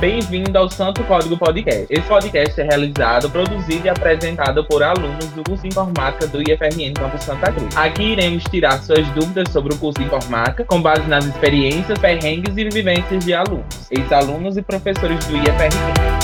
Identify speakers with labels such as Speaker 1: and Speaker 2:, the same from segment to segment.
Speaker 1: Bem-vindo ao Santo Código Podcast. Esse podcast é realizado, produzido e apresentado por alunos do curso de Informática do IFRN Campus Santa Cruz. Aqui iremos tirar suas dúvidas sobre o curso de Informática com base nas experiências, perrengues e vivências de alunos, ex-alunos e professores do IFRN.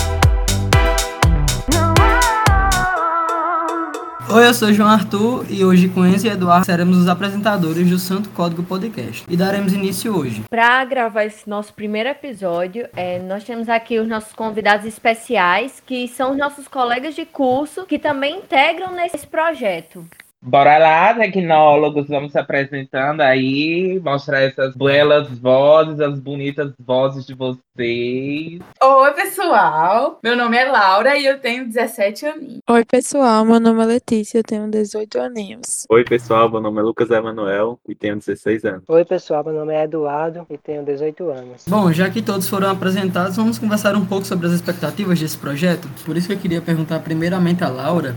Speaker 2: Oi, eu sou João Arthur e hoje com Enzo e Eduardo seremos os apresentadores do Santo Código Podcast e daremos início hoje.
Speaker 3: Para gravar esse nosso primeiro episódio, é, nós temos aqui os nossos convidados especiais, que são os nossos colegas de curso que também integram nesse projeto.
Speaker 1: Bora lá, tecnólogos, vamos se apresentando aí, mostrar essas belas vozes, as bonitas vozes de vocês.
Speaker 4: Oi, pessoal, meu nome é Laura e eu tenho 17 aninhos.
Speaker 5: Oi, pessoal, meu nome é Letícia, eu tenho 18 aninhos.
Speaker 6: Oi, pessoal, meu nome é Lucas Emanuel e tenho 16 anos.
Speaker 7: Oi, pessoal, meu nome é Eduardo e tenho 18 anos.
Speaker 2: Bom, já que todos foram apresentados, vamos conversar um pouco sobre as expectativas desse projeto. Por isso que eu queria perguntar primeiramente a Laura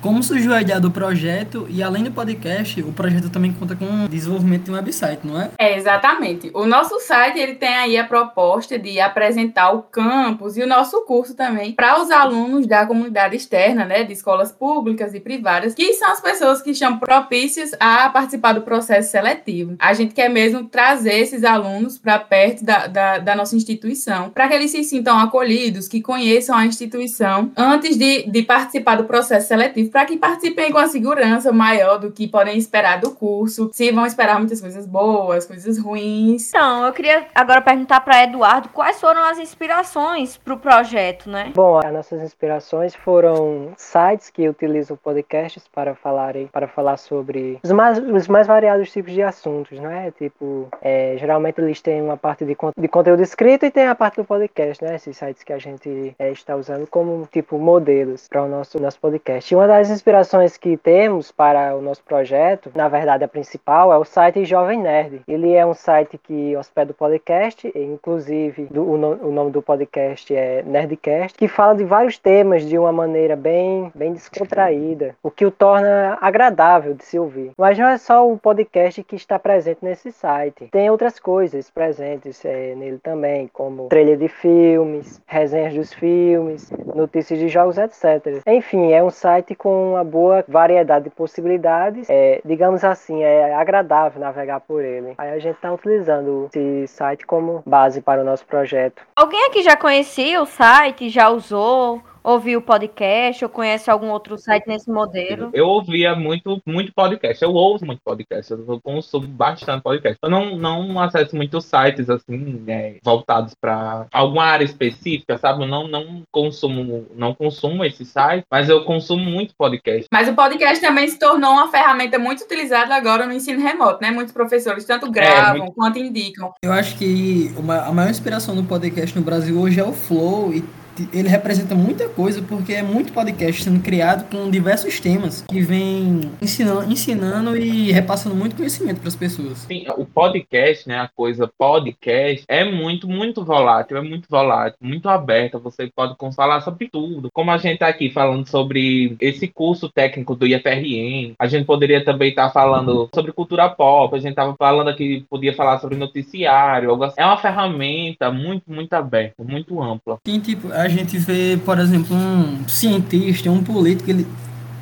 Speaker 2: como surgiu a ideia do projeto e além do podcast, o projeto também conta com o desenvolvimento de um website, não é?
Speaker 4: É, exatamente. O nosso site ele tem aí a proposta de apresentar o campus e o nosso curso também para os alunos da comunidade externa, né, de escolas públicas e privadas, que são as pessoas que estão propícias a participar do processo seletivo. A gente quer mesmo trazer esses alunos para perto da, da, da, nossa instituição, para que eles se sintam acolhidos, que conheçam a instituição antes de, de participar do processo seletivo para que participem com a segurança maior do que podem esperar do curso, se vão esperar muitas coisas boas, coisas ruins.
Speaker 3: Então, eu queria agora perguntar para Eduardo quais foram as inspirações para o projeto, né?
Speaker 7: Bom, as nossas inspirações foram sites que utilizam podcasts para falarem, para falar sobre os mais, os mais variados tipos de assuntos, né? Tipo, é, geralmente eles têm uma parte de, de conteúdo escrito e tem a parte do podcast, né? Esses sites que a gente é, está usando como tipo modelos para o nosso nosso podcast. E uma das das inspirações que temos para o nosso projeto, na verdade a principal, é o site Jovem Nerd. Ele é um site que hospeda o podcast, inclusive do, o, no, o, nome do podcast é Nerdcast, que fala de vários temas de uma maneira bem, bem descontraída, o que o torna agradável de se ouvir. Mas não é só o podcast que está presente nesse site, tem outras coisas presentes é, nele também, como trailer de filmes, resenhas dos filmes, notícias de jogos, etc. Enfim, é um site com com uma boa variedade de possibilidades. É, digamos assim, é agradável navegar por ele. Aí a gente está utilizando esse site como base para o nosso projeto.
Speaker 3: Alguém aqui já conhecia o site, já usou? Ouviu o podcast ou conhece algum outro site nesse modelo?
Speaker 1: Eu ouvia muito, muito podcast. Eu ouço muito podcast. Eu consumo bastante podcast. Eu não, não acesso muitos sites assim, né, voltados para alguma área específica, sabe? Eu não, não consumo, não consumo esse site, mas eu consumo muito podcast.
Speaker 4: Mas o podcast também se tornou uma ferramenta muito utilizada agora no ensino remoto, né? Muitos professores tanto é, gravam é, muito... quanto indicam.
Speaker 2: Eu acho que uma, a maior inspiração do podcast no Brasil hoje é o Flow e ele representa muita coisa porque é muito podcast sendo criado com diversos temas que vem ensinando, ensinando e repassando muito conhecimento para as pessoas.
Speaker 1: Sim, o podcast, né, a coisa podcast é muito, muito volátil, é muito volátil, muito aberta. Você pode falar sobre tudo. Como a gente está aqui falando sobre esse curso técnico do IFRN, a gente poderia também estar tá falando sobre cultura pop, a gente estava falando aqui, podia falar sobre noticiário, algo assim. É uma ferramenta muito, muito aberta, muito ampla.
Speaker 2: Sim, tipo, a a gente vê, por exemplo, um cientista, um político, ele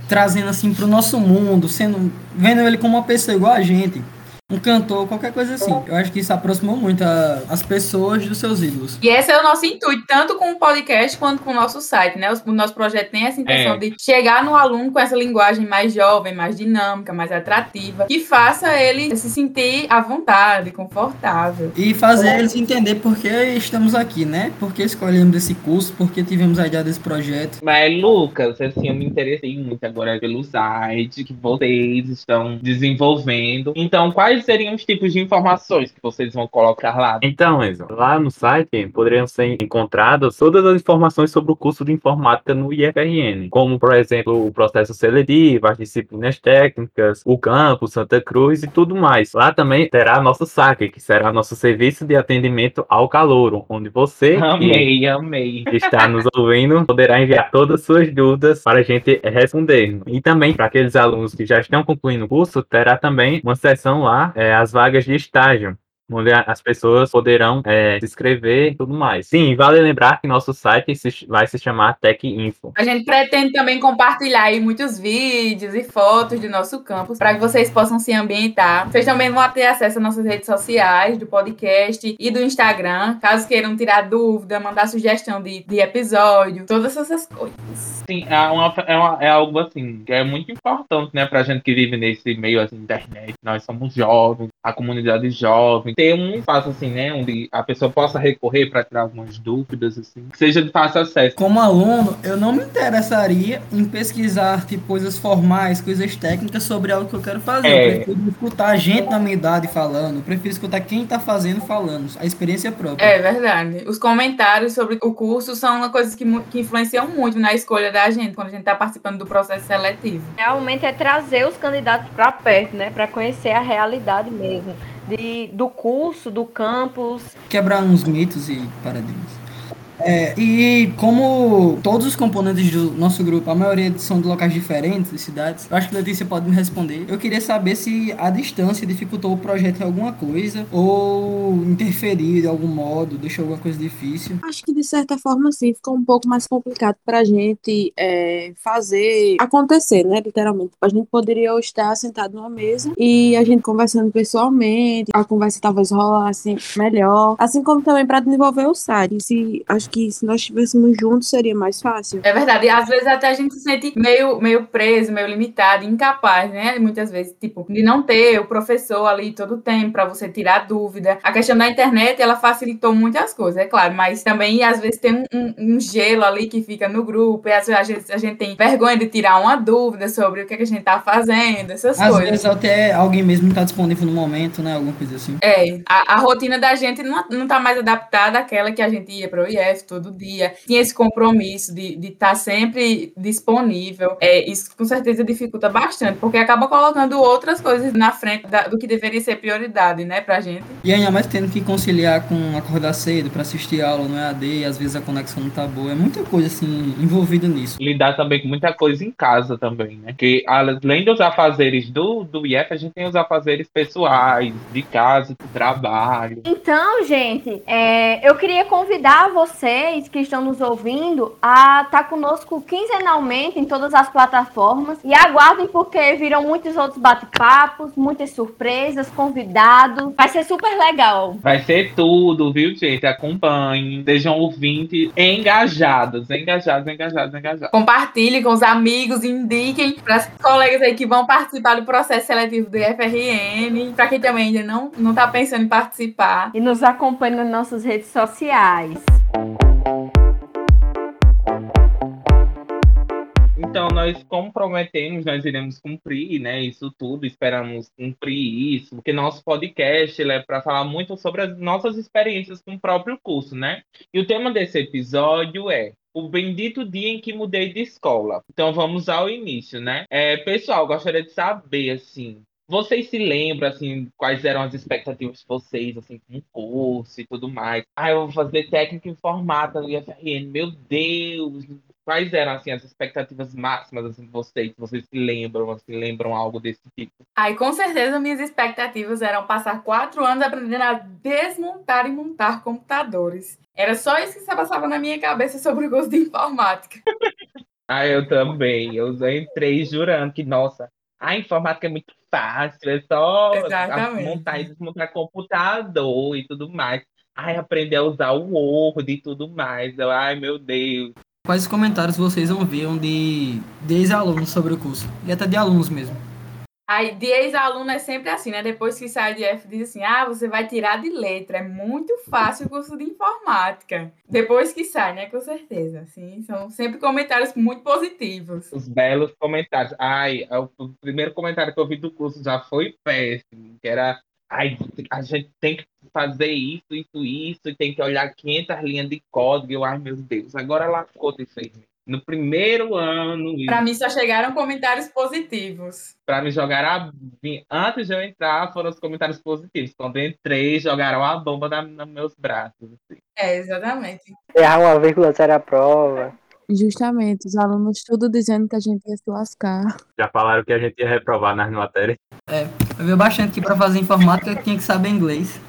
Speaker 2: trazendo assim para o nosso mundo, sendo vendo ele como uma pessoa igual a gente um cantor, qualquer coisa assim. Eu acho que isso aproximou muito a, as pessoas dos seus ídolos.
Speaker 4: E esse é o nosso intuito, tanto com o podcast quanto com o nosso site, né? O, nosso projeto tem essa intenção é. de chegar no aluno com essa linguagem mais jovem, mais dinâmica, mais atrativa, que faça ele se sentir à vontade, confortável.
Speaker 2: E fazer eles entender por que estamos aqui, né? Por que escolhemos esse curso, por que tivemos a ideia desse projeto.
Speaker 1: Mas, Lucas, assim, eu me interessei muito agora pelo site que vocês estão desenvolvendo. Então, quais quais seriam os tipos de informações que vocês vão colocar lá?
Speaker 6: Então, Enzo, lá no site poderiam ser encontradas todas as informações sobre o curso de informática no IFRN, como, por exemplo, o processo seletivo, as disciplinas técnicas, o campo, Santa Cruz e tudo mais. Lá também terá nosso saque, que será nosso serviço de atendimento ao calouro, onde você
Speaker 1: amei, amei.
Speaker 6: está nos ouvindo poderá enviar todas as suas dúvidas para a gente responder. E também para aqueles alunos que já estão concluindo o curso, terá também uma sessão lá é, as vagas de estágio onde as pessoas poderão é, se inscrever e tudo mais. Sim, vale lembrar que nosso site se- vai se chamar Tech Info.
Speaker 4: A gente pretende também compartilhar aí muitos vídeos e fotos do nosso campus para que vocês possam se ambientar. Vocês também vão ter acesso às nossas redes sociais, do podcast e do Instagram, caso queiram tirar dúvida, mandar sugestão de, de episódio, todas essas coisas.
Speaker 1: Sim, é, uma, é, uma- é algo assim que é muito importante, né, pra gente que vive nesse meio assim, internet. Nós somos jovens, a comunidade jovem. Ter um espaço assim, né, onde a pessoa possa recorrer para tirar algumas dúvidas, assim, que seja de fácil acesso.
Speaker 2: Como aluno, eu não me interessaria em pesquisar tipo, coisas formais, coisas técnicas sobre algo que eu quero fazer.
Speaker 1: É.
Speaker 2: Eu prefiro escutar gente da minha idade falando, eu prefiro escutar quem tá fazendo falando, a experiência própria.
Speaker 4: É verdade. Os comentários sobre o curso são uma coisa que, que influenciam muito na escolha da gente, quando a gente está participando do processo seletivo.
Speaker 3: Realmente é trazer os candidatos para perto, né? Para conhecer a realidade mesmo. De, do curso, do campus.
Speaker 2: Quebrar uns mitos e paradigmas. É, e como todos os componentes do nosso grupo, a maioria são de locais diferentes, de cidades, eu acho que a Letícia pode me responder. Eu queria saber se a distância dificultou o projeto em alguma coisa, ou interferiu de algum modo, deixou alguma coisa difícil.
Speaker 5: Acho que de certa forma sim, ficou um pouco mais complicado para a gente é, fazer acontecer, né? Literalmente. A gente poderia estar sentado numa mesa e a gente conversando pessoalmente, a conversa talvez rolasse melhor. Assim como também para desenvolver o site. Se, acho que se nós estivéssemos juntos seria mais fácil.
Speaker 4: É verdade. E às vezes até a gente se sente meio, meio preso, meio limitado, incapaz, né? Muitas vezes, tipo, de não ter o professor ali todo o tempo para você tirar dúvida. A questão da internet, ela facilitou muitas coisas, é claro, mas também às vezes tem um, um- um gelo ali que fica no grupo, e às vezes a gente, a gente tem vergonha de tirar uma dúvida sobre o que, é que a gente tá fazendo, essas
Speaker 2: Às
Speaker 4: coisas.
Speaker 2: vezes até alguém mesmo não tá disponível no momento, né? Alguma coisa assim.
Speaker 4: É, a, a rotina da gente não, não tá mais adaptada àquela que a gente ia para o IF todo dia. Tinha esse compromisso de estar sempre disponível. É, isso com certeza dificulta bastante, porque acaba colocando outras coisas na frente da- do que deveria ser prioridade, né, pra gente.
Speaker 2: E ainda mais tendo que conciliar com acordar cedo pra assistir aula no EAD, e às vezes a conexão não tá boa. É muita coisa assim envolvida nisso.
Speaker 1: Lidar também com muita coisa em casa também, né? Que além dos afazeres do, do IF, a gente tem os afazeres pessoais, de casa, do trabalho.
Speaker 3: Então, gente, é, eu queria convidar vocês que estão nos ouvindo a estar conosco quinzenalmente em todas as plataformas. E aguardem, porque viram muitos outros bate-papos, muitas surpresas, convidados. Vai ser super legal.
Speaker 1: Vai ser tudo, viu, gente? Acompanhem, sejam ouvintes engajados, engajados, engajados, engajados.
Speaker 4: Compartilhe com os amigos, indiquem para os colegas aí que vão participar do processo seletivo do IFRN, para quem também ainda não, não tá pensando em participar.
Speaker 3: E nos acompanhe nas nossas redes sociais.
Speaker 1: Então, nós comprometemos, nós iremos cumprir, né, isso tudo, esperamos cumprir isso, porque nosso podcast é para falar muito sobre as nossas experiências com o próprio curso, né? E o tema desse episódio é o bendito dia em que mudei de escola. Então, vamos ao início, né? É, pessoal, gostaria de saber, assim, vocês se lembram, assim, quais eram as expectativas de vocês, assim, com o curso e tudo mais? Ah, eu vou fazer técnica informática no IFRN, meu Deus! Quais eram, assim, as expectativas máximas, assim, de vocês? Vocês se lembram, assim, lembram algo desse tipo?
Speaker 4: Aí, com certeza, minhas expectativas eram passar quatro anos aprendendo a desmontar e montar computadores. Era só isso que se passava na minha cabeça sobre o curso de informática.
Speaker 1: Ah, eu também. Eu entrei jurando que, nossa, a informática é muito fácil, é só
Speaker 4: Exatamente.
Speaker 1: montar e desmontar computador e tudo mais. Ai, aprender a usar o Word e tudo mais. Ai, meu Deus.
Speaker 2: Quais comentários vocês ouviram de, de ex-alunos sobre o curso? E até de alunos mesmo.
Speaker 4: Aí, de ex-aluno é sempre assim, né? Depois que sai de F, diz assim: ah, você vai tirar de letra. É muito fácil o curso de informática. Depois que sai, né? Com certeza. Assim, são sempre comentários muito positivos.
Speaker 1: Os belos comentários. Ai, o o primeiro comentário que eu vi do curso já foi péssimo. Que era, ai, a gente tem que fazer isso, isso, isso, e tem que olhar 500 linhas de código. Ai, meu Deus, agora lascou de vez. No primeiro ano,
Speaker 4: Para mim, só chegaram comentários positivos.
Speaker 1: para me jogar a. Antes de eu entrar, foram os comentários positivos. Quando eu entrei, jogaram a bomba na, nos meus braços. assim.
Speaker 4: É, exatamente.
Speaker 7: Errar uma vírgula zero a prova.
Speaker 5: Justamente, os alunos tudo dizendo que a gente ia se lascar.
Speaker 6: Já falaram que a gente ia reprovar nas matérias.
Speaker 2: Eu vi bastante que para fazer informática tinha que saber inglês.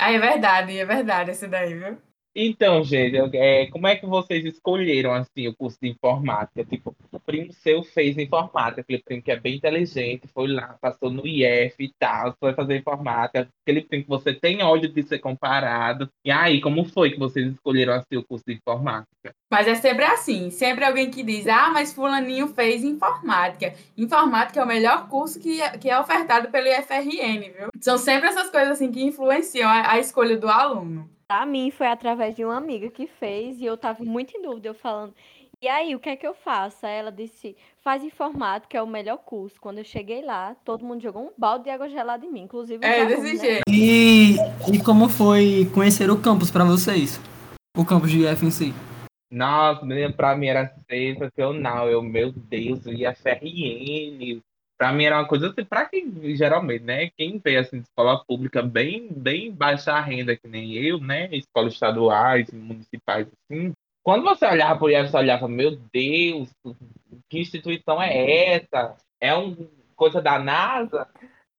Speaker 4: Ah, é verdade, é verdade esse daí, viu?
Speaker 1: Então, gente, é, como é que vocês escolheram assim o curso de informática? Tipo, o primo seu fez informática, aquele primo que é bem inteligente, foi lá, passou no IF e tal, foi fazer informática, aquele primo que você tem ódio de ser comparado. E aí, como foi que vocês escolheram assim o curso de informática?
Speaker 4: Mas é sempre assim, sempre alguém que diz, ah, mas fulaninho fez informática. Informática é o melhor curso que é, que é ofertado pelo IFRN, viu? São sempre essas coisas assim que influenciam a, a escolha do aluno.
Speaker 3: Pra mim foi através de uma amiga que fez e eu tava muito em dúvida, eu falando, e aí, o que é que eu faço? Aí ela disse, faz informática, é o melhor curso. Quando eu cheguei lá, todo mundo jogou um balde de água gelada em mim, inclusive
Speaker 4: É
Speaker 3: alunos,
Speaker 4: desse
Speaker 3: né?
Speaker 4: jeito.
Speaker 2: E, e como foi conhecer o campus pra vocês? O campus de IF em si.
Speaker 1: Nossa, menina, pra mim era sensacional. Eu, meu Deus, o IFRN. Pra mim era uma coisa assim, pra quem geralmente, né? Quem veio assim escola pública bem, bem baixa renda, que nem eu, né? Escolas estaduais, municipais, assim. Quando você olhava pro IF, você olhava, meu Deus, que instituição é essa? É uma coisa da NASA?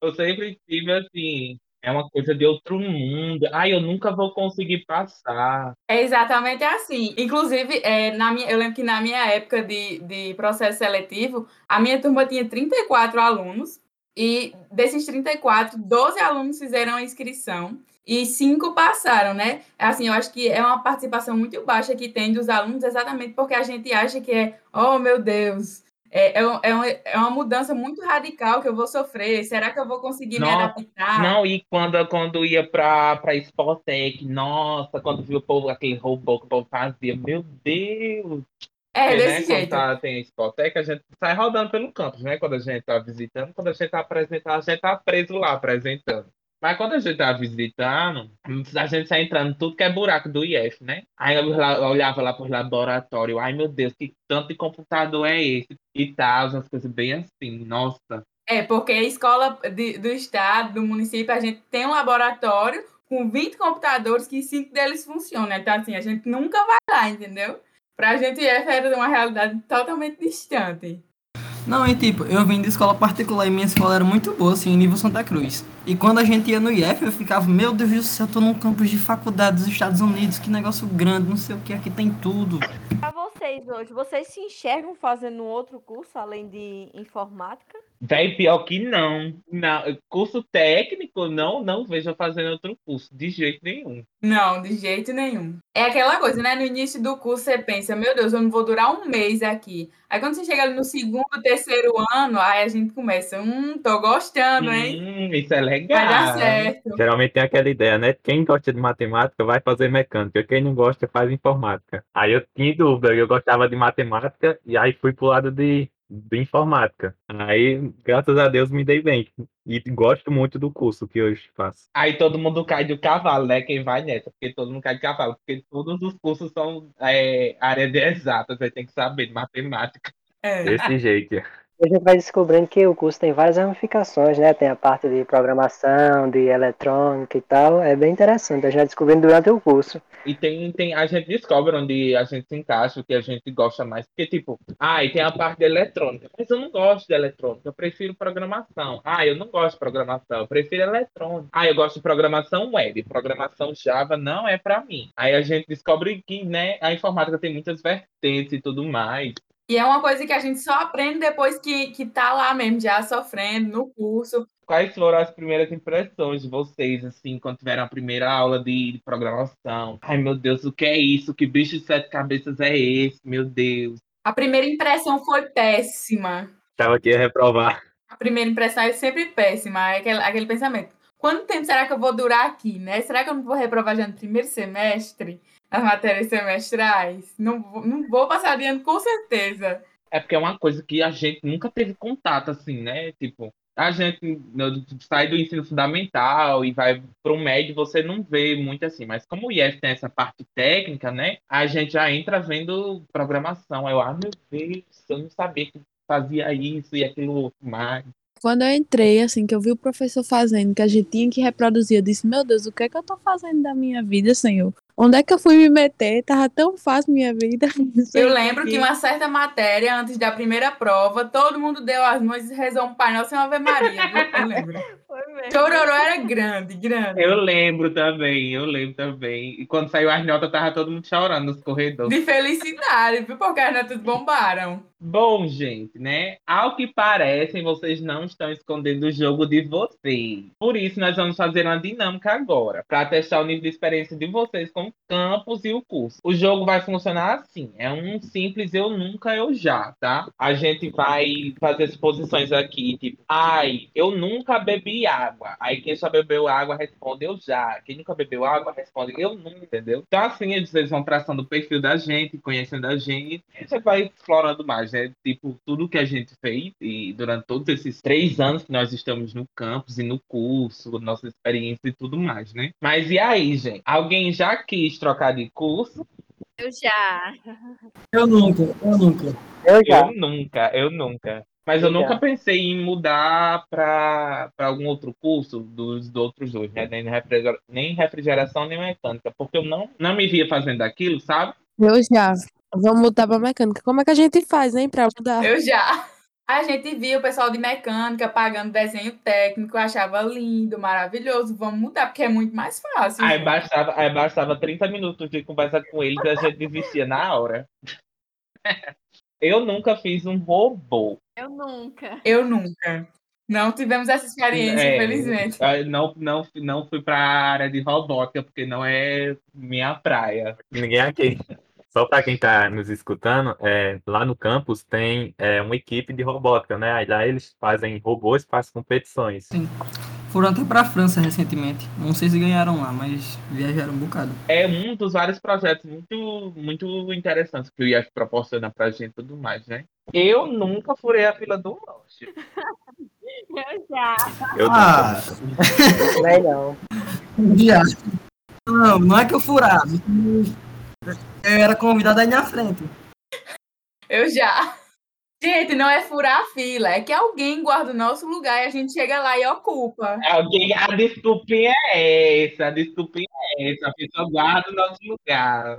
Speaker 1: Eu sempre tive assim, é uma coisa de outro mundo. Ai, eu nunca vou conseguir passar.
Speaker 4: É exatamente assim. Inclusive, é, na minha, eu lembro que na minha época de, de processo seletivo, a minha turma tinha 34 alunos, e desses 34, 12 alunos fizeram a inscrição e cinco passaram, né? Assim, eu acho que é uma participação muito baixa que tem dos alunos, exatamente porque a gente acha que é, oh meu Deus, é, é, é, é uma mudança muito radical que eu vou sofrer. Será que eu vou conseguir me
Speaker 1: Nossa,
Speaker 4: adaptar?
Speaker 1: Não, e quando, quando ia pra Spotec, nossa, quando viu o povo, aquele robô que o povo fazia, meu Deus!
Speaker 4: É,
Speaker 1: né,
Speaker 4: desse
Speaker 1: quando
Speaker 4: jeito.
Speaker 1: tá, tem Spotec, a gente sai rodando pelo campus, né? Quando a gente tá visitando, quando a gente tá apresentando, a gente tá preso lá apresentando. Mas quando a gente tá visitando, a gente sai entrando tudo que é buraco do IF, né? Aí eu olhava lá pros laboratórios, ai meu Deus, que tanto de computador é esse? E tal, umas coisas bem assim, nossa.
Speaker 4: É, porque a escola de- do estado, do município, a gente tem um laboratório com 20 computadores que cinco deles funcionam. Então, assim, a gente nunca vai lá, entendeu? Pra gente, IF era uma realidade totalmente distante.
Speaker 2: Não, e tipo, eu vim de escola particular e minha escola era muito boa, assim, em nível Santa Cruz. E quando a gente ia no IF, eu ficava, meu Deus do céu, eu tô num campus de faculdade dos Estados Unidos, que negócio grande, não sei o que, aqui tem tudo.
Speaker 3: Pra vocês hoje, vocês se enxergam fazendo outro curso além de informática?
Speaker 1: Véi, pior que não. não. Curso técnico, não, não vejo fazendo outro curso, de jeito nenhum.
Speaker 4: Não, de jeito nenhum. É aquela coisa, né? No início do curso você pensa, meu Deus, eu não vou durar um mês aqui. Aí quando você chega no segundo, terceiro ano, aí a gente começa, hum, tô gostando, hein?
Speaker 1: Hum, isso é legal.
Speaker 4: Vai dar certo.
Speaker 6: Geralmente tem aquela ideia, né? Quem gosta de matemática vai fazer mecânica, quem não gosta faz informática. Aí eu tinha dúvida, eu gostava de matemática e aí fui pro lado de, de informática. Aí, graças a Deus, me dei bem. E gosto muito do curso que hoje faço.
Speaker 1: Aí todo mundo cai do cavalo, né? Quem vai nessa, porque todo mundo cai de cavalo, porque todos os cursos são é, área de exatas, aí tem que saber de matemática.
Speaker 4: É.
Speaker 6: Desse jeito.
Speaker 7: A gente vai descobrindo que o curso tem várias ramificações, né? Tem a parte de programação, de eletrônica e tal. É bem interessante, a gente vai descobrindo durante o curso.
Speaker 1: E tem, tem, a gente descobre onde a gente se encaixa, o que a gente gosta mais. Porque, tipo, ah, e tem a parte de eletrônica. Mas eu não gosto de eletrônica, eu prefiro programação. Ah, eu não gosto de programação, eu prefiro eletrônica. Ah, eu gosto de programação web. Programação Java não é pra mim. Aí a gente descobre que, né, a informática tem muitas vertentes e tudo mais.
Speaker 4: E é uma coisa que a gente só aprende depois que, que tá lá mesmo, já sofrendo no curso.
Speaker 1: Quais foram as primeiras impressões de vocês, assim, quando tiveram a primeira aula de, de programação? Ai, meu Deus, o que é isso? Que bicho de sete cabeças é esse? Meu Deus.
Speaker 4: A primeira impressão foi péssima.
Speaker 6: Tava aqui a reprovar.
Speaker 4: A primeira impressão é sempre péssima, é aquele, aquele pensamento. Quanto tempo será que eu vou durar aqui, né? Será que eu não vou reprovar já no primeiro semestre? Nas matérias semestrais? Não, vou- não vou passar de ano com certeza.
Speaker 1: É porque é uma coisa que a gente nunca teve contato, assim, né? Tipo, a gente no- sai do ensino fundamental e vai para o médio, você não vê muito assim. Mas como o IF tem essa parte técnica, né? A gente já entra vendo programação. Aí Eu, ah, meu Deus, eu não sabia que fazia isso e aquilo outro mais.
Speaker 5: Quando eu entrei, assim, que eu vi o professor fazendo, que a gente tinha que reproduzir, eu disse, meu Deus, o que é que eu tô fazendo da minha vida, Senhor? Onde é que eu fui me meter? Tava tão fácil minha vida.
Speaker 4: Eu lembro que uma certa matéria, antes da primeira prova, todo mundo deu as mãos e rezou um Pai Nosso e uma Ave Maria. Eu lembro.
Speaker 3: Foi
Speaker 4: Chororô era grande, grande.
Speaker 1: Eu lembro também, eu lembro também. E quando saiu as notas, tava todo mundo chorando nos corredores.
Speaker 4: De felicidade, viu? Porque as notas bombaram.
Speaker 1: Bom, gente, né? Ao que parecem, vocês não estão escondendo o jogo de vocês. Por isso, nós vamos fazer uma dinâmica agora, para testar o nível de experiência de vocês com o campus e o curso. O jogo vai funcionar assim: é um simples eu nunca, eu já, tá? A gente vai fazer exposições aqui, tipo, ai, eu nunca bebi água. Aí quem já bebeu água responde eu já. Quem nunca bebeu água responde eu nunca, entendeu? Então, assim, vocês vão traçando o perfil da gente, conhecendo a gente, e você vai explorando mais né? Tipo, tudo que a gente fez e durante todos esses três anos que nós estamos no campus e no curso, nossa experiência e tudo mais, né? Mas e aí, gente? Alguém já quis trocar de curso?
Speaker 3: Eu já.
Speaker 2: Eu nunca, eu nunca.
Speaker 7: Eu já.
Speaker 1: Eu nunca, eu nunca. Mas eu
Speaker 7: Eu já.
Speaker 1: nunca pensei em mudar para algum outro curso dos, dos outros dois, né? Nem, refrigera- nem refrigeração, nem mecânica, porque eu não, não me via fazendo aquilo, sabe?
Speaker 5: Eu já. Vamos mudar pra mecânica. Como é que a gente faz, hein, pra mudar?
Speaker 4: Eu já. A gente via o pessoal de mecânica pagando desenho técnico, achava lindo, maravilhoso. Vamos mudar, porque é muito mais fácil.
Speaker 1: Aí bastava, aí bastava 30 minutos de conversa com eles e a gente desistia na hora. Eu nunca fiz um robô.
Speaker 3: Eu nunca.
Speaker 4: Eu nunca. Não tivemos essa experiência,
Speaker 1: É,
Speaker 4: infelizmente.
Speaker 1: Não, não, não fui para a área de robótica, porque não é minha praia.
Speaker 6: Ninguém aqui. Só para quem está nos escutando, é, lá no campus tem é, uma equipe de robótica, né? Aí lá eles fazem robôs para as competições.
Speaker 2: Foram até pra França recentemente. Não sei se ganharam lá, mas viajaram um bocado.
Speaker 1: É um dos vários projetos muito, muito interessantes que o IF proporciona pra gente e tudo mais, né? Eu nunca furei a fila do lanche.
Speaker 3: Eu já.
Speaker 6: Eu
Speaker 2: Ah.
Speaker 7: Também não.
Speaker 2: Já. Não, não é que eu furava. Eu era convidado aí na frente.
Speaker 4: Eu já. Gente, não é furar a fila, é que alguém guarda o nosso lugar e a gente chega lá e ocupa.
Speaker 1: Alguém, a desculpinha é essa, a desculpinha é essa, a pessoa guarda o nosso lugar.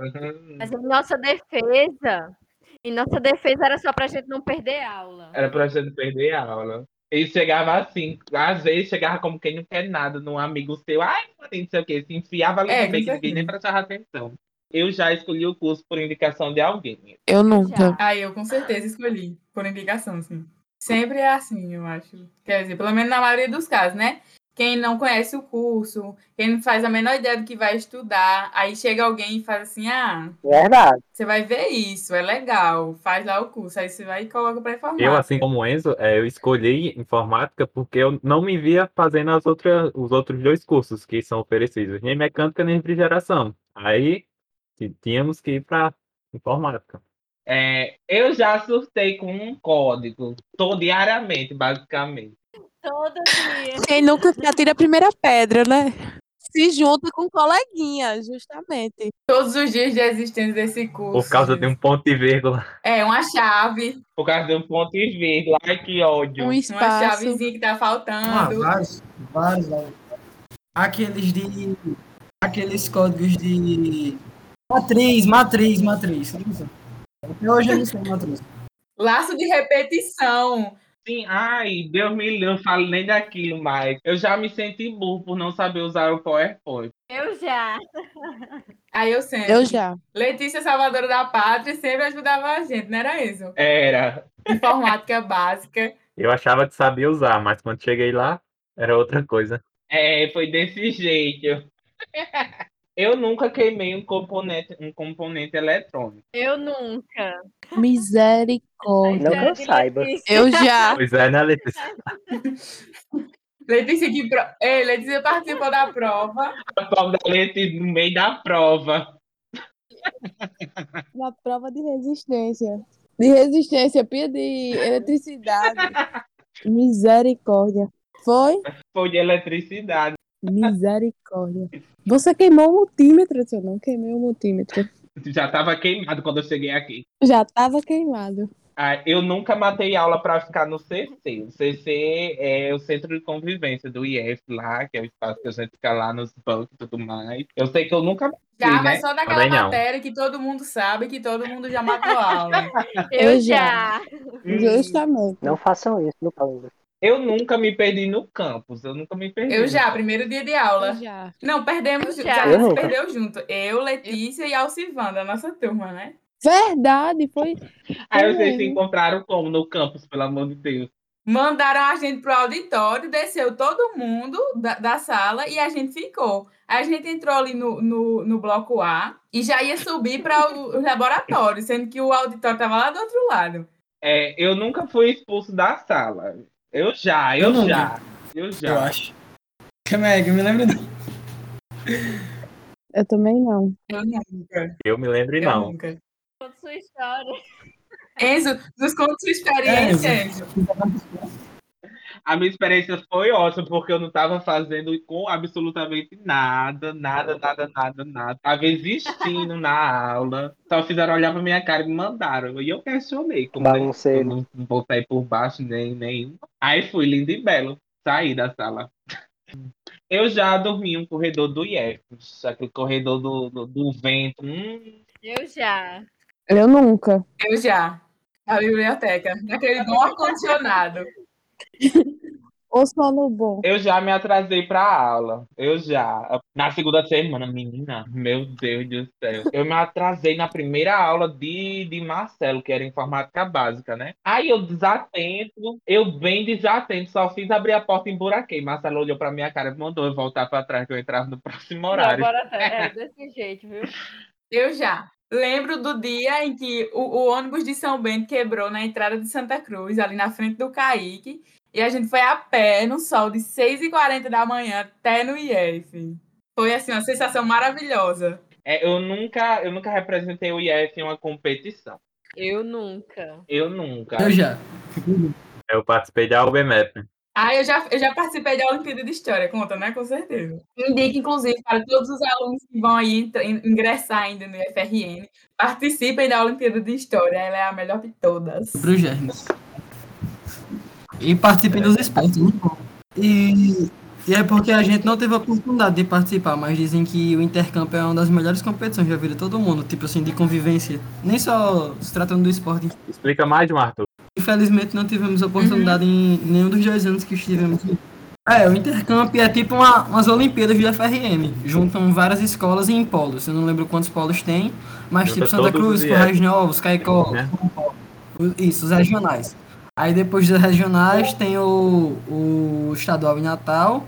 Speaker 3: Mas em nossa defesa, em nossa defesa era só pra gente não perder aula.
Speaker 1: Era pra gente perder a aula. Ele chegava assim, às vezes chegava como quem não quer nada num amigo seu, ai, não sei o que, se enfiava ali
Speaker 4: É,
Speaker 1: no meio que ninguém nem prestava atenção. Eu já escolhi o curso por indicação de alguém.
Speaker 5: Eu nunca.
Speaker 4: Aí eu com certeza escolhi, por indicação, assim. Sempre é assim, eu acho. Quer dizer, pelo menos na maioria dos casos, né? Quem não conhece o curso, quem não faz a menor ideia do que vai estudar, aí chega alguém e faz assim: ah,
Speaker 7: Verdade.
Speaker 4: você vai ver isso, é legal, faz lá o curso. Aí você vai e coloca pra informar.
Speaker 6: Eu, assim como o Enzo, é, eu escolhi informática porque eu não me via fazendo as outras, os outros dois cursos que são oferecidos, nem mecânica nem refrigeração. Aí t- tínhamos que ir para informática.
Speaker 1: É, eu já surtei com um código, todo diariamente, basicamente.
Speaker 3: Todo dia.
Speaker 5: Quem nunca atira a primeira pedra, né? Se junta com coleguinha, justamente.
Speaker 4: Todos os dias de existência desse curso.
Speaker 6: Por causa de um ponto e vírgula.
Speaker 4: É, uma chave,
Speaker 1: Por causa de um ponto e vírgula. Ai, que ódio.
Speaker 5: Um
Speaker 4: uma
Speaker 5: espaço.
Speaker 4: chavezinha que tá
Speaker 2: Ah,
Speaker 4: faltando.
Speaker 2: vários, vários, vários. Aqueles de. Aqueles códigos de. Matriz, matriz, matriz. Até hoje eu não sei matriz.
Speaker 4: Laço de repetição.
Speaker 1: Sim, ai, Deus me livre, eu não falo nem daquilo mais. Eu já me senti burro por não saber usar o PowerPoint.
Speaker 3: Eu já.
Speaker 4: Aí eu sempre.
Speaker 5: Eu já.
Speaker 4: Letícia Salvadora da Pátria sempre ajudava a gente, não era isso?
Speaker 1: Era.
Speaker 4: Informática básica.
Speaker 6: Eu achava que sabia usar, mas quando cheguei lá, era outra coisa.
Speaker 1: É, foi desse jeito. Eu nunca queimei um componente, um componente eletrônico.
Speaker 3: Eu nunca.
Speaker 5: Misericórdia.
Speaker 7: Não que eu
Speaker 3: Já
Speaker 7: saiba.
Speaker 3: Letícia.
Speaker 5: Eu já.
Speaker 6: Pois é, né, Letícia?
Speaker 4: Letícia que pro... Ei, Letícia participou da prova.
Speaker 1: A prova da leite no meio da prova.
Speaker 5: Na prova de resistência. De resistência, pia de eletricidade. Misericórdia. Foi?
Speaker 1: Foi de eletricidade.
Speaker 5: Misericórdia. Você queimou o multímetro? Eu não queimei o multímetro.
Speaker 1: Já estava queimado quando eu cheguei aqui.
Speaker 5: Já tava queimado.
Speaker 1: Ah, eu nunca matei aula para ficar no CC. O CC é o Centro de Convivência do IF lá, que é o espaço que a gente fica lá nos bancos e tudo mais. Eu sei que eu nunca
Speaker 4: Já,
Speaker 1: Sim, né?
Speaker 4: mas só daquela matéria que todo mundo sabe, que todo mundo já matou aula.
Speaker 3: Eu
Speaker 5: Eu já.
Speaker 3: já.
Speaker 5: Justamente.
Speaker 7: Não façam isso, no caso.
Speaker 1: Eu nunca me perdi no campus. Eu nunca me perdi.
Speaker 4: Eu já, primeiro dia de aula.
Speaker 5: Eu já.
Speaker 4: Não, perdemos,
Speaker 3: Eu
Speaker 4: já,
Speaker 3: já.
Speaker 7: Eu
Speaker 4: se perdeu junto. Eu, Letícia e Alcivanda, a nossa turma, né?
Speaker 5: Verdade, foi.
Speaker 1: Aí vocês se encontraram como no campus, pelo amor de Deus.
Speaker 4: Mandaram a gente pro auditório, desceu todo mundo da, da sala e a gente ficou. Aí a gente entrou ali no, no, no bloco A e já ia subir para os laboratórios, sendo que o auditório estava lá do outro lado.
Speaker 1: É, eu nunca fui expulso da sala. Eu já, eu,
Speaker 2: Eu
Speaker 1: já. Eu já.
Speaker 2: Eu acho. Como é que eu me lembro não.
Speaker 5: Eu também não.
Speaker 4: Eu nunca.
Speaker 6: Eu me lembro,
Speaker 4: Eu
Speaker 6: não.
Speaker 4: nunca.
Speaker 3: Conta sua história.
Speaker 4: Enzo, nos conta sua experiência,
Speaker 2: É,
Speaker 4: Enzo.
Speaker 1: A minha experiência foi ótima, porque eu não estava fazendo com absolutamente nada, nada, nada, nada, nada. Estava existindo na aula. Só fizeram olhar pra minha cara e me mandaram. E eu questionei. Como
Speaker 7: Bagunceiro.
Speaker 1: não não vou sair por baixo nem nenhum. Aí fui lindo e belo. Saí da sala. Eu já dormi em um corredor do IEF. Aquele corredor do, do, do vento. Hum,
Speaker 3: Eu já.
Speaker 5: Eu nunca.
Speaker 4: Eu já. Na biblioteca. Naquele bom ar-condicionado.
Speaker 5: Ou sono bom.
Speaker 1: Eu já me atrasei pra aula. Eu já. Na segunda semana, menina, meu Deus do céu. Eu me atrasei na primeira aula de, de Marcelo, que era informática básica, né? Aí eu desatento, eu bem desatento, só fiz abrir a porta e emburaquei. Marcelo olhou pra minha cara e mandou eu voltar pra trás, que eu entrava no próximo horário.
Speaker 3: Laboratório. É desse jeito, viu?
Speaker 4: Eu já. Lembro do dia em que o, o ônibus de São Bento quebrou na entrada de Santa Cruz, ali na frente do Caíque, e a gente foi a pé no sol de 6h40 da manhã até no IF. Foi assim, uma sensação maravilhosa.
Speaker 1: É, eu nunca, eu nunca representei o IF em uma competição.
Speaker 3: Eu nunca.
Speaker 1: Eu nunca.
Speaker 2: Eu já.
Speaker 6: Eu participei da UBMEP.
Speaker 4: Ah, eu já, eu já participei da Olimpíada de História, conta, né? Com certeza. Indico, inclusive, para todos os alunos que vão aí ingressar ainda no FRN, participem da Olimpíada de História, ela é a melhor de todas.
Speaker 2: Pro Germes. E participem dos esportes, muito bom. E, e é porque a gente não teve a oportunidade de participar, mas dizem que o intercampo é uma das melhores competições da vida de todo mundo, tipo assim, de convivência. Nem só se tratando do esporte.
Speaker 6: Explica mais, Arthur.
Speaker 2: Infelizmente não tivemos oportunidade em nenhum dos dois anos que estivemos. É, o intercamp é tipo uma, umas Olimpíadas de FRM. Juntam várias escolas em polos. Eu não lembro quantos polos tem, mas
Speaker 6: Junta
Speaker 2: tipo Santa Cruz,
Speaker 6: os
Speaker 2: Correios Novos, Caicó,
Speaker 6: Né?
Speaker 2: Isso, os regionais. Aí depois dos regionais tem o, o estadual em Natal,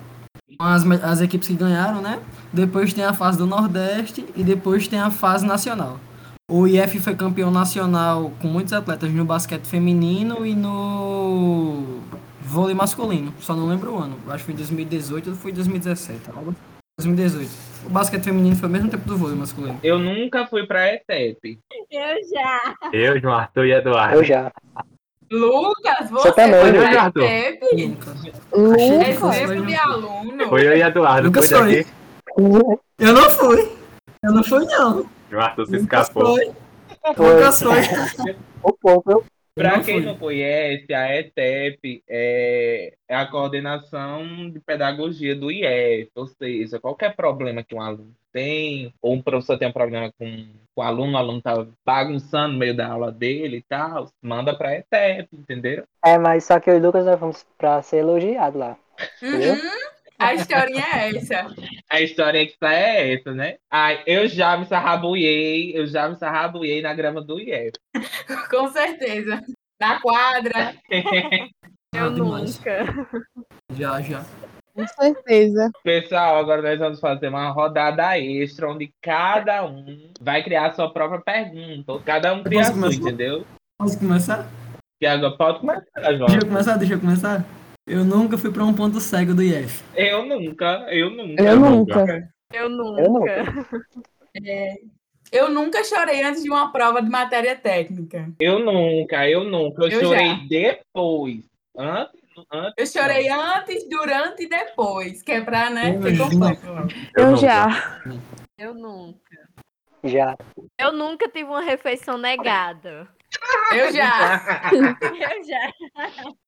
Speaker 2: com as, as equipes que ganharam, né? Depois tem a fase do Nordeste e depois tem a fase nacional. O IF foi campeão nacional com muitos atletas no basquete feminino e no vôlei masculino. Só não lembro o ano. Acho que foi 2018 ou foi 2017. algo assim. 2018. O basquete feminino foi ao mesmo tempo do vôlei masculino.
Speaker 1: Eu nunca fui pra ETEP.
Speaker 3: Eu já.
Speaker 6: Eu, João Arthur e Eduardo.
Speaker 7: Eu já.
Speaker 4: Lucas, você
Speaker 7: também,
Speaker 4: foi pra
Speaker 6: Arthur?
Speaker 4: ETEP?
Speaker 5: Lucas.
Speaker 2: Lucas.
Speaker 4: Exemplo de aluno.
Speaker 6: Foi eu e Eduardo.
Speaker 2: Nunca
Speaker 6: Foi.
Speaker 2: Eu não fui. Eu não fui, não.
Speaker 6: Arthur se escapou.
Speaker 2: foi.
Speaker 7: Foi.
Speaker 2: Foi.
Speaker 7: O povo,
Speaker 1: Pra
Speaker 2: não
Speaker 1: quem não conhece, a ETEP é, é a coordenação de pedagogia do IF, ou seja, qualquer problema que um aluno tem, ou um professor tem um problema com, com o aluno, o aluno tá bagunçando no meio da aula dele e tal, manda pra ETEP, entendeu?
Speaker 7: É, mas só que eu e o Lucas nós fomos pra ser elogiado lá.
Speaker 4: Uhum. A historinha é essa.
Speaker 1: A história que está é essa, né? Ai, eu já me sarrabuiei, eu já me sarrabuiei na grama do IF.
Speaker 4: Com certeza. Na quadra.
Speaker 3: Eu
Speaker 2: Ah,
Speaker 3: nunca.
Speaker 2: Já, já.
Speaker 5: Com certeza.
Speaker 1: Pessoal, agora nós vamos fazer uma rodada extra, onde cada um vai criar a sua própria pergunta. Cada um cria a sua,
Speaker 2: começar?
Speaker 1: entendeu?
Speaker 2: Posso começar?
Speaker 1: Agora pode começar, João.
Speaker 2: Deixa eu começar, deixa eu começar. Eu nunca fui pra um ponto cego do IF.
Speaker 1: Eu nunca, eu nunca.
Speaker 5: Eu nunca.
Speaker 3: Eu nunca.
Speaker 7: Eu nunca.
Speaker 4: Eu nunca chorei antes de uma prova de matéria técnica.
Speaker 1: Eu nunca, eu nunca. Eu,
Speaker 4: Eu
Speaker 1: chorei
Speaker 4: já.
Speaker 1: depois. Antes, antes.
Speaker 4: Eu chorei antes, durante e depois, que é pra, né.
Speaker 5: Eu,
Speaker 6: nunca.
Speaker 5: já.
Speaker 3: Eu nunca.
Speaker 7: Já.
Speaker 3: Eu nunca tive uma refeição negada.
Speaker 4: Eu já.
Speaker 3: Eu já.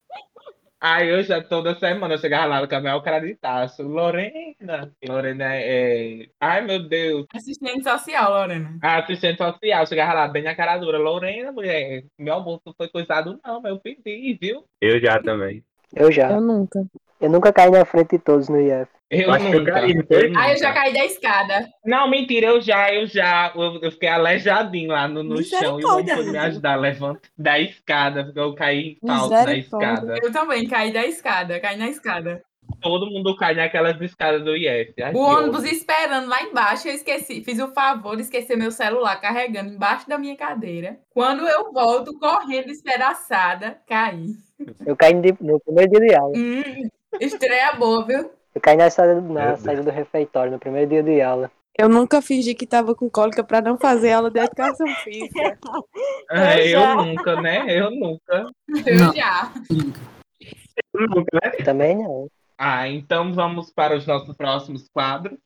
Speaker 1: Aí eu já toda semana eu chegava lá no caminhão, o cara de taço. Lorena. Lorena é. Ai, meu Deus.
Speaker 4: Assistente social, Lorena.
Speaker 1: A assistente social chegava lá bem na cara dura. Lorena, mulher, meu almoço não foi coisado, não, mas eu pedi, viu?
Speaker 6: Eu já também.
Speaker 7: Eu já.
Speaker 5: Eu nunca.
Speaker 7: Eu nunca caí na frente de todos no IF.
Speaker 1: Eu
Speaker 6: Acho que eu
Speaker 1: nunca.
Speaker 6: caí, não foi?
Speaker 1: nunca.
Speaker 4: Aí eu já caí da escada.
Speaker 1: Não, mentira, eu já, eu já. Eu, eu fiquei aleijadinho lá no, no chão e o homem foi me ajudar a levantar da escada, porque eu caí na
Speaker 5: Misericórdia.
Speaker 1: escada.
Speaker 4: Eu também caí da escada, caí na escada.
Speaker 1: Todo mundo cai naquelas escadas do IF. Ai,
Speaker 4: O ônibus esperando lá embaixo, eu esqueci, fiz o favor de esquecer meu celular carregando embaixo da minha cadeira. Quando eu volto correndo despedaçada, caí.
Speaker 7: Eu caí no, no primeiro dia de aula.
Speaker 4: Hum, estreia boa, viu?
Speaker 7: Eu caí na, saída, na saída do refeitório, no primeiro dia de aula.
Speaker 5: Eu nunca fingi que tava com cólica pra não fazer aula de educação física.
Speaker 1: É,
Speaker 3: Eu
Speaker 1: eu nunca, né? Eu nunca.
Speaker 4: Eu
Speaker 2: Não.
Speaker 4: já.
Speaker 6: Nunca, né?
Speaker 7: Também não.
Speaker 1: Ah, então vamos para os nossos próximos quadros.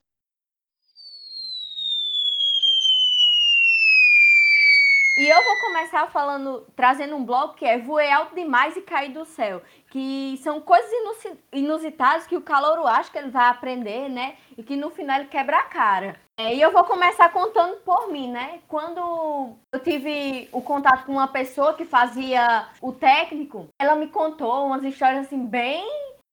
Speaker 3: E eu vou começar falando, trazendo um bloco que é voei alto demais e cair do céu. Que são coisas inusi- inusitadas que o calouro acha que ele vai aprender, né? E que no final ele quebra a cara. É, e eu vou começar contando por mim, né? Quando eu tive o contato com uma pessoa que fazia o técnico, ela me contou umas histórias assim bem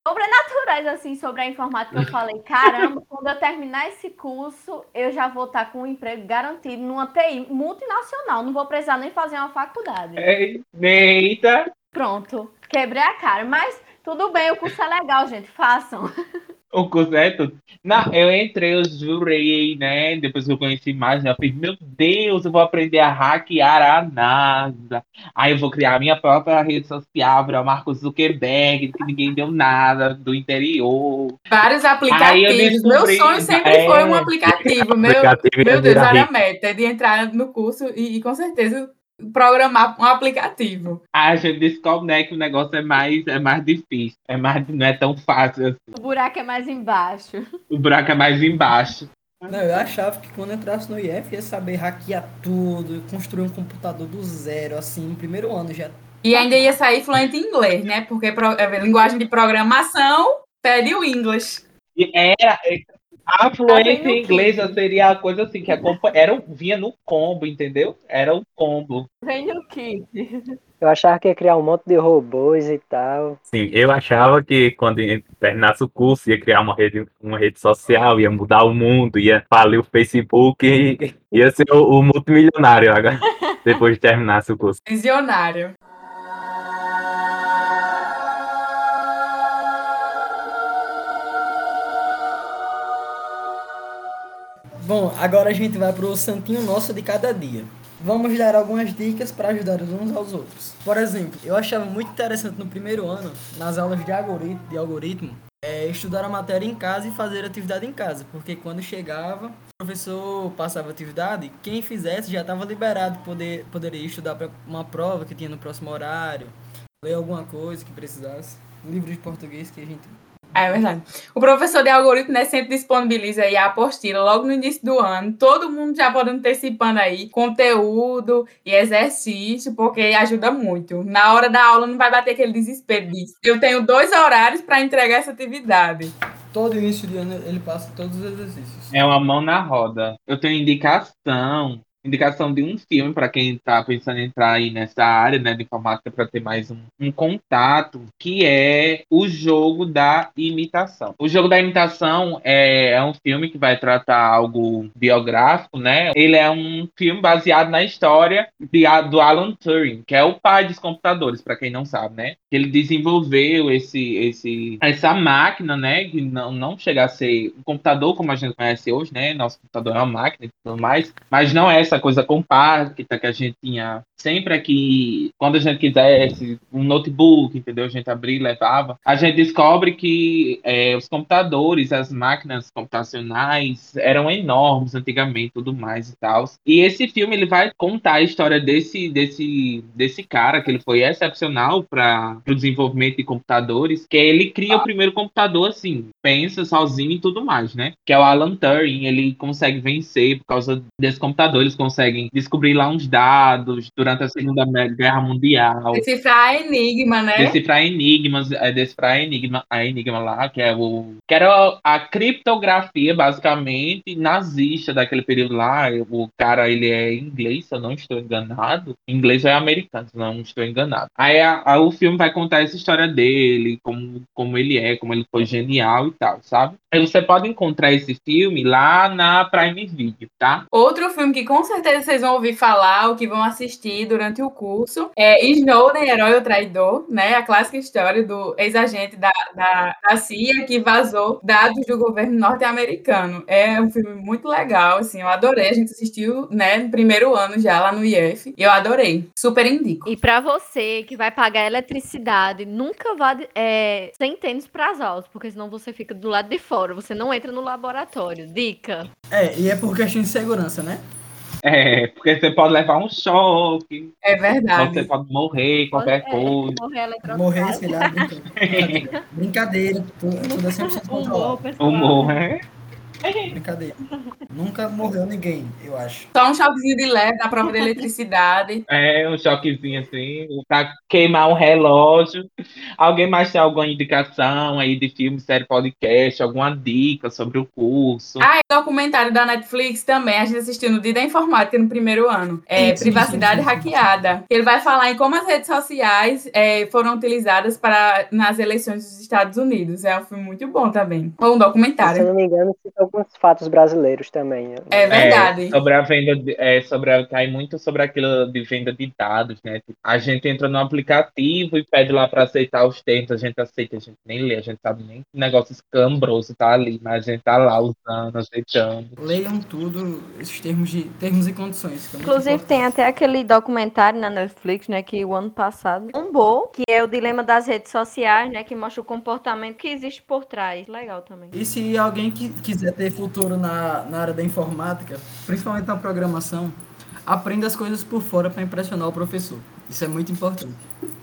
Speaker 3: sobrenaturais assim sobre a informática. Eu falei, caramba, quando eu terminar esse curso, eu já vou estar com um emprego garantido numa TI multinacional. Não vou precisar nem fazer uma faculdade.
Speaker 1: É, Eita!
Speaker 3: Pronto, quebrei a cara. Mas tudo bem, o curso é legal, gente. Façam.
Speaker 1: O curso é tudo. Não, eu entrei, eu jurei, né? Depois que eu conheci mais, né? Eu falei, meu Deus, eu vou aprender a hackear a NASA. Aí eu vou criar a minha própria rede social, virar o Marcos Zuckerberg, que ninguém deu nada do interior.
Speaker 4: Vários aplicativos. Meu sonho sempre
Speaker 1: é.
Speaker 4: foi um aplicativo. Meu,
Speaker 6: Aplicativo
Speaker 4: meu
Speaker 6: ia
Speaker 4: Deus, era a meta de entrar no curso e, e com certeza programar um aplicativo.
Speaker 1: Aí a gente descobre, né, que o negócio é mais, é mais difícil. É mais, não é tão fácil. assim.
Speaker 3: O buraco é mais embaixo.
Speaker 1: O buraco é mais embaixo.
Speaker 2: Não, eu achava que quando entrasse no IF ia saber hackear tudo, construir um computador do zero, assim, no primeiro ano já.
Speaker 4: E ainda ia sair fluente em inglês, né? Porque pro- é, linguagem de programação pede o inglês.
Speaker 1: E era. A fluência em inglês já seria a coisa assim, que acompa- era, vinha no combo, entendeu? Era o combo.
Speaker 3: Vem no kit.
Speaker 7: Eu achava que ia criar um monte de robôs e tal.
Speaker 6: Sim, eu achava que quando terminasse o curso ia criar uma rede, uma rede social, ia mudar o mundo, ia falir o Facebook e ia ser o, o multimilionário agora, depois de terminasse o curso.
Speaker 4: Visionário.
Speaker 2: Bom, agora a gente vai pro santinho nosso de cada dia. Vamos dar algumas dicas para ajudar uns aos outros. Por exemplo, eu achava muito interessante no primeiro ano, nas aulas de algoritmo, de algoritmo é, estudar a matéria em casa e fazer atividade em casa, porque quando chegava, o professor passava atividade, quem fizesse já estava liberado, poder, poderia estudar para uma prova que tinha no próximo horário, ler alguma coisa que precisasse, livro de português que a gente
Speaker 4: É verdade. O professor de algoritmo né, sempre disponibiliza aí a apostila logo no início do ano. Todo mundo já pode antecipando aí conteúdo e exercício, porque ajuda muito. Na hora da aula não vai bater aquele desespero disso. Eu tenho dois horários para entregar essa atividade.
Speaker 2: todo início de ano ele passa todos os exercícios.
Speaker 1: É uma mão na roda. Eu tenho indicação. Indicação de um filme para quem está pensando em entrar aí nessa área né, de informática para ter mais um, um contato, que é o jogo da imitação. O jogo da imitação é, é um filme que vai tratar algo biográfico, né? Ele é um filme baseado na história de, do Alan Turing, que é o pai dos computadores, para quem não sabe, né? Ele desenvolveu esse, esse, essa máquina, né? Que não, não chega a ser um computador como a gente conhece hoje, né? Nosso computador é uma máquina e tudo mais, mas não é essa coisa compacta que a gente tinha sempre aqui, quando a gente quisesse um notebook, entendeu? A gente abria e levava. A gente descobre que é, os computadores, as máquinas computacionais eram enormes antigamente, tudo mais e tal. E esse filme ele vai contar a história desse desse desse cara que ele foi excepcional para o desenvolvimento de computadores, que ele cria o primeiro computador assim, pensa sozinho e tudo mais, né? Que é o Alan Turing, ele consegue vencer por causa desse computador, eles conseguem descobrir lá uns dados durante a Segunda Guerra Mundial.
Speaker 4: Decifrar enigma, né?
Speaker 1: Decifrar enigmas, é, decifrar enigma, a enigma lá, que é o. Que era a criptografia, basicamente, nazista daquele período lá. O cara, ele é inglês, se eu não estou enganado. Inglês é americano, se não estou enganado. Aí a, a, o filme vai contar essa história dele, como, como ele é, como ele foi genial e tal, sabe? Aí você pode encontrar esse filme lá na Prime Video, tá?
Speaker 4: Outro filme que com certeza vocês vão ouvir falar, ou que vão assistir durante o curso, é Snowden, Herói ou Traidor, né? A clássica história do ex-agente da, da, da CIA que vazou dados do governo norte-americano. É um filme muito legal, assim, eu adorei. A gente assistiu, né, no primeiro ano já lá no IF. E eu adorei. Super indico.
Speaker 3: E para você que vai pagar eletricidade, nunca vá é, sem tênis para as aulas, porque senão você fica do lado de fora, você não entra no laboratório. Dica.
Speaker 2: É, e é por questão de segurança, né?
Speaker 1: É, porque você pode levar um choque.
Speaker 4: É verdade.
Speaker 1: Você pode morrer, qualquer
Speaker 3: É,
Speaker 1: coisa.
Speaker 3: Morrer
Speaker 2: Morrer, sei lá, brincadeira. brincadeira. Tudo, tudo é 100% controlado.
Speaker 1: Humor, é?
Speaker 2: Brincadeira. Nunca morreu ninguém, eu acho.
Speaker 4: Só um choquezinho de leve na prova de eletricidade.
Speaker 1: É, um choquezinho assim, pra queimar um relógio. Alguém mais tem alguma indicação aí de filme, série, podcast, alguma dica sobre o curso?
Speaker 4: Ah, e documentário da Netflix também, a gente assistiu no dia da informática no primeiro ano. É,
Speaker 2: Sim, sim,
Speaker 4: Privacidade
Speaker 2: sim, sim, sim.
Speaker 4: Hackeada. Ele vai falar em como as redes sociais é, foram utilizadas para, nas eleições dos Estados Unidos. É um filme muito bom também. Ou um
Speaker 7: Se eu
Speaker 4: documentário.
Speaker 7: não me engano, cita alguns fatos brasileiros também. né?
Speaker 4: É verdade.
Speaker 1: É, sobre a venda, de, é, sobre a, cai muito sobre aquilo de venda de dados, né? A gente entra no aplicativo e pede lá para aceitar os termos, a gente aceita, a gente nem lê, a gente sabe nem que negócio escambroso tá ali, mas a gente tá lá usando, aceitando.
Speaker 2: Leiam tudo, esses termos, de, termos e condições. é
Speaker 3: Inclusive, tem até aquele documentário na Netflix, né, que o ano passado bombou, que é o dilema das redes sociais, né, que mostra o comportamento que existe por trás. Legal também.
Speaker 2: E se alguém que quiser ter futuro na, na área da informática, principalmente na programação, aprenda as coisas por fora para impressionar o professor. Isso é muito importante.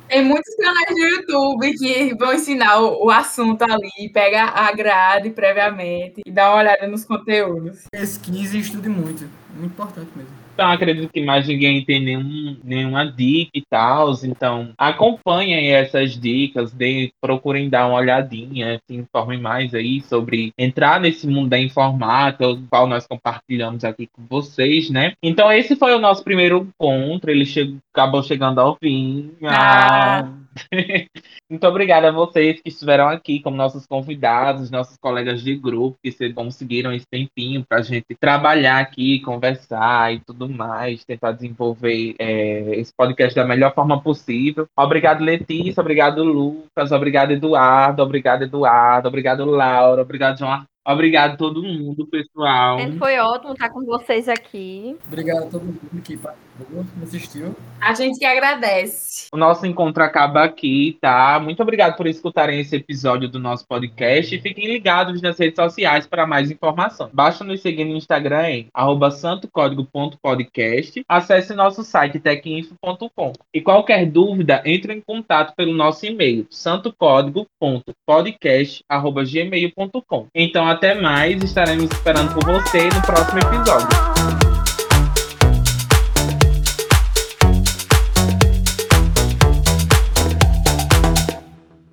Speaker 4: Tem muitos canais no YouTube que vão ensinar o, o assunto ali, pega a grade previamente e dá uma olhada nos conteúdos.
Speaker 2: Pesquise e estude muito. Muito importante mesmo.
Speaker 1: Então, acredito que mais ninguém tem nenhum, nenhuma dica e tal. Então, acompanhem essas dicas, de, procurem dar uma olhadinha, se informem mais aí sobre entrar nesse mundo da informática, o qual nós compartilhamos aqui com vocês, né? Então, esse foi o nosso primeiro encontro. Ele chegou, acabou chegando ao fim.
Speaker 4: Ah.
Speaker 1: Muito obrigada a vocês que estiveram aqui como nossos convidados, nossos colegas de grupo, que se conseguiram esse tempinho para a gente trabalhar aqui, conversar e tudo mais, tentar desenvolver é, esse podcast da melhor forma possível. Obrigado, Letícia, obrigado, Lucas, obrigado, Eduardo, obrigado, Eduardo, obrigado, Laura, obrigado, João Arthur. Obrigado todo mundo, pessoal.
Speaker 3: Foi ótimo estar com vocês aqui.
Speaker 2: Obrigado a todo mundo que participou, assistiu.
Speaker 4: A gente que agradece.
Speaker 1: O nosso encontro acaba aqui, tá? Muito obrigado por escutarem esse episódio do nosso podcast e fiquem ligados nas redes sociais para mais informação. Basta nos seguir no Instagram em santocódigo.podcast. Acesse nosso site tecinfo.com. E qualquer dúvida, entre em contato pelo nosso e-mail santocódigo.podcast.gmail.com. Então até mais, estaremos esperando por você no próximo episódio.